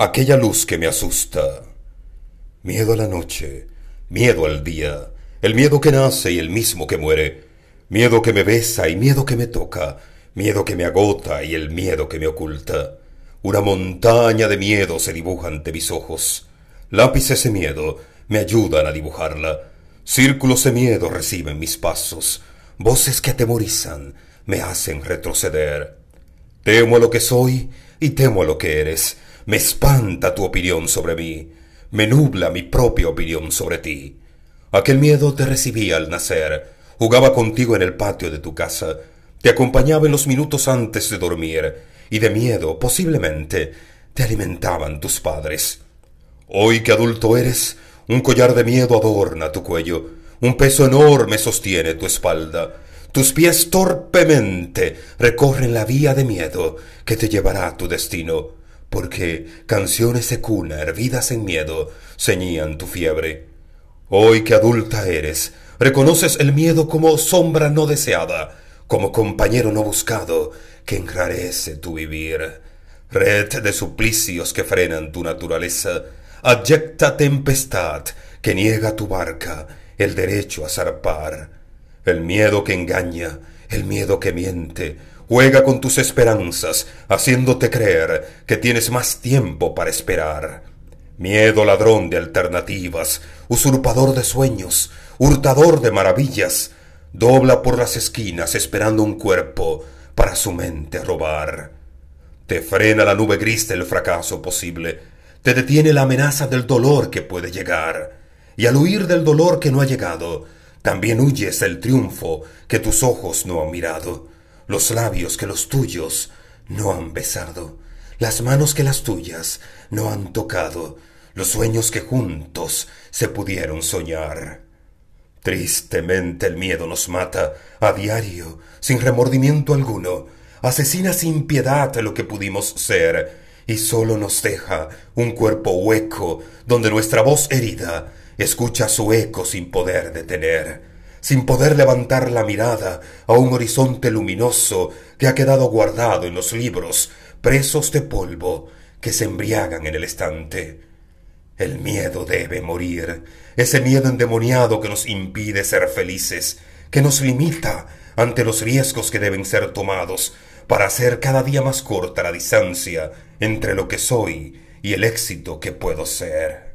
Aquella luz que me asusta. Miedo a la noche, miedo al día, el miedo que nace y el mismo que muere, miedo que me besa y miedo que me toca, miedo que me agota y el miedo que me oculta. Una montaña de miedo se dibuja ante mis ojos. Lápices de miedo me ayudan a dibujarla. Círculos de miedo reciben mis pasos. Voces que atemorizan me hacen retroceder. Temo a lo que soy y temo a lo que eres. Me espanta tu opinión sobre mí, me nubla mi propia opinión sobre ti. Aquel miedo te recibía al nacer, jugaba contigo en el patio de tu casa, te acompañaba en los minutos antes de dormir, y de miedo, posiblemente, te alimentaban tus padres. Hoy que adulto eres, un collar de miedo adorna tu cuello, un peso enorme sostiene tu espalda, tus pies torpemente recorren la vía de miedo que te llevará a tu destino porque canciones de cuna hervidas en miedo ceñían tu fiebre. Hoy que adulta eres, reconoces el miedo como sombra no deseada, como compañero no buscado que enrarece tu vivir. Red de suplicios que frenan tu naturaleza, adyecta tempestad que niega tu barca el derecho a zarpar. El miedo que engaña, el miedo que miente, Juega con tus esperanzas, haciéndote creer que tienes más tiempo para esperar. Miedo ladrón de alternativas, usurpador de sueños, hurtador de maravillas, dobla por las esquinas esperando un cuerpo para su mente robar. Te frena la nube gris del fracaso posible, te detiene la amenaza del dolor que puede llegar, y al huir del dolor que no ha llegado, también huyes del triunfo que tus ojos no han mirado los labios que los tuyos no han besado, las manos que las tuyas no han tocado, los sueños que juntos se pudieron soñar. Tristemente el miedo nos mata a diario, sin remordimiento alguno, asesina sin piedad lo que pudimos ser, y sólo nos deja un cuerpo hueco donde nuestra voz herida escucha su eco sin poder detener sin poder levantar la mirada a un horizonte luminoso que ha quedado guardado en los libros, presos de polvo, que se embriagan en el estante. El miedo debe morir, ese miedo endemoniado que nos impide ser felices, que nos limita ante los riesgos que deben ser tomados para hacer cada día más corta la distancia entre lo que soy y el éxito que puedo ser.